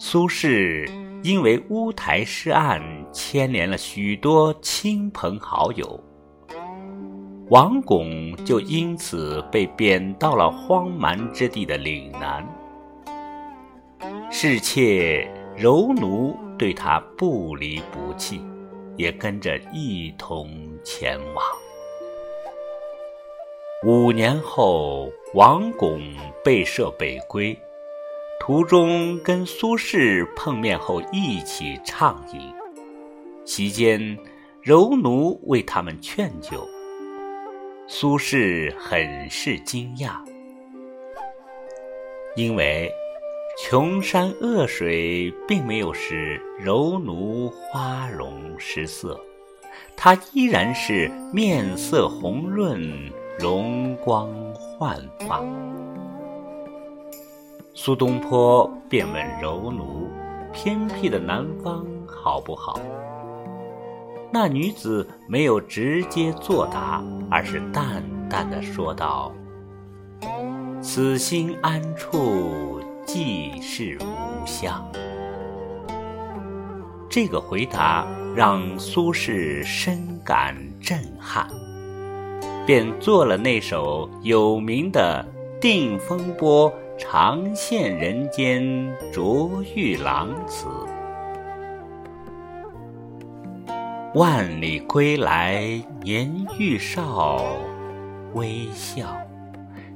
苏轼因为乌台诗案牵连了许多亲朋好友，王巩就因此被贬到了荒蛮之地的岭南。侍妾柔奴对他不离不弃，也跟着一同前往。五年后，王巩被赦北归。途中跟苏轼碰面后，一起畅饮。席间，柔奴为他们劝酒，苏轼很是惊讶，因为穷山恶水并没有使柔奴花容失色，他依然是面色红润，容光焕发。苏东坡便问柔奴：“偏僻的南方好不好？”那女子没有直接作答，而是淡淡的说道：“此心安处即是吾乡。”这个回答让苏轼深感震撼，便做了那首有名的《定风波》。长羡人间卓玉郎词，万里归来年愈少，微笑，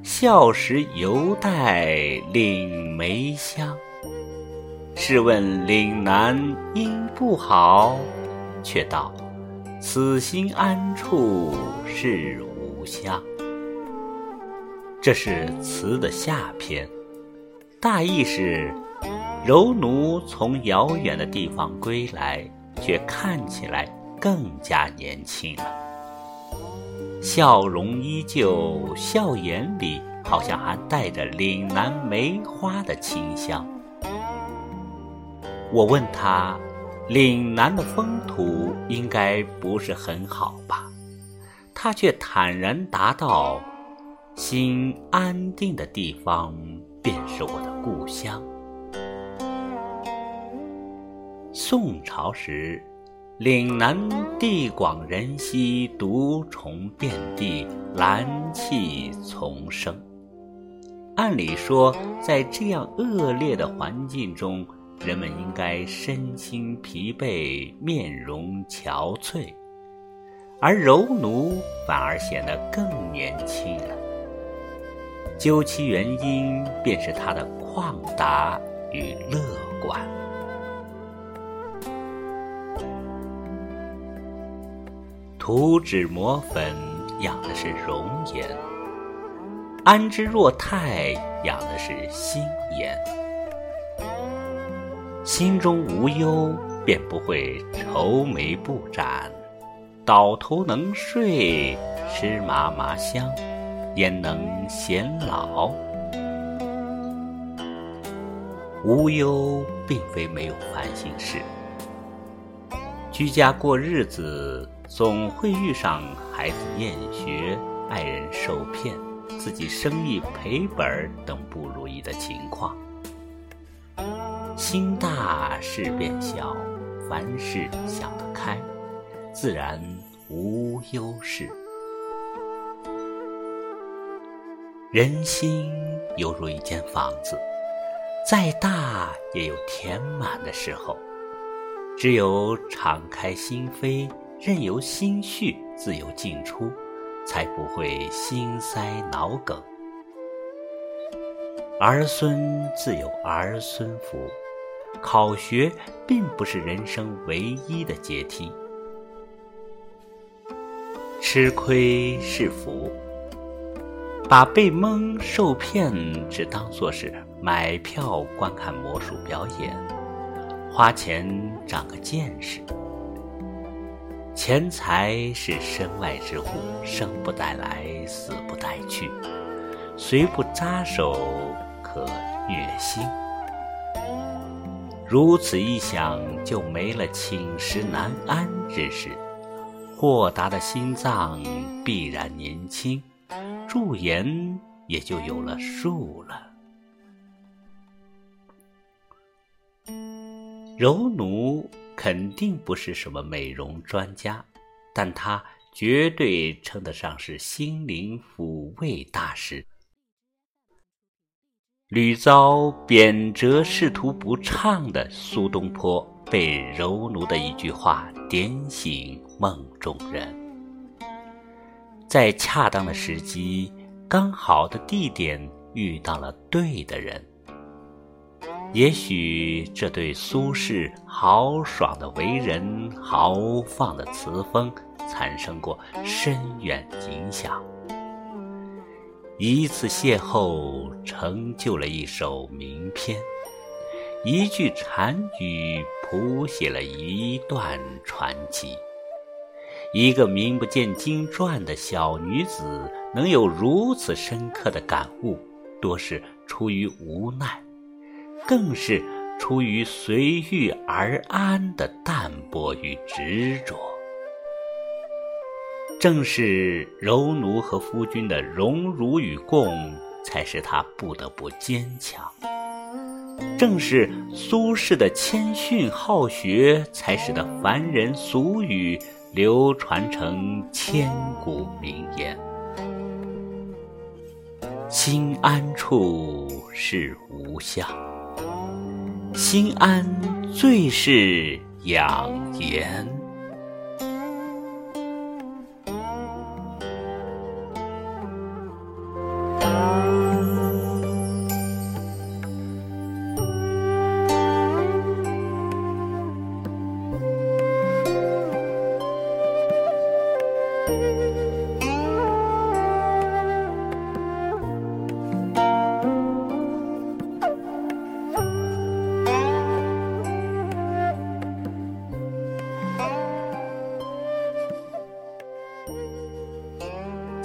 笑时犹带岭梅香。试问岭南应不好？却道此心安处是吾乡。这是词的下篇，大意是：柔奴从遥远的地方归来，却看起来更加年轻了，笑容依旧，笑颜里好像还带着岭南梅花的清香。我问他，岭南的风土应该不是很好吧？他却坦然答道。心安定的地方，便是我的故乡。宋朝时，岭南地广人稀，毒虫遍地，兰气丛生。按理说，在这样恶劣的环境中，人们应该身心疲惫，面容憔悴，而柔奴反而显得更年轻了。究其原因，便是他的旷达与乐观。涂脂抹粉养的是容颜，安之若泰养的是心颜。心中无忧，便不会愁眉不展；倒头能睡，吃嘛嘛香。焉能显老？无忧并非没有烦心事。居家过日子，总会遇上孩子厌学、爱人受骗、自己生意赔本等不如意的情况。心大事变小，凡事想得开，自然无忧事。人心犹如一间房子，再大也有填满的时候。只有敞开心扉，任由心绪自由进出，才不会心塞脑梗。儿孙自有儿孙福，考学并不是人生唯一的阶梯。吃亏是福。把被蒙受骗只当作是买票观看魔术表演，花钱长个见识。钱财是身外之物，生不带来，死不带去，虽不扎手，可虐心。如此一想，就没了寝食难安之事，豁达的心脏必然年轻，驻颜也就有了数了。柔奴肯定不是什么美容专家，但他绝对称得上是心灵抚慰大师。屡遭贬谪仕途不畅的苏东坡，被柔奴的一句话点醒梦中人，在恰当的时机、刚好的地点遇到了对的人。也许这对苏轼豪爽的为人、豪放的词风产生过深远影响。一次邂逅，成就了一首名篇；一句禅语，谱写了一段传奇。一个名不见经传的小女子，能有如此深刻的感悟，多是出于无奈，更是出于随遇而安的淡泊与执着。正是柔奴和夫君的荣辱与共，才使他不得不坚强；正是苏轼的谦逊好学，才使得凡人俗语流传成千古名言。心安处是无相，心安最是养颜。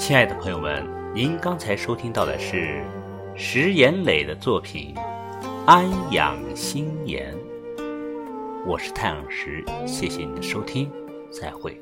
亲爱的朋友们，您刚才收听到的是石岩磊的作品《安养心颜》。我是太阳石，谢谢您的收听，再会。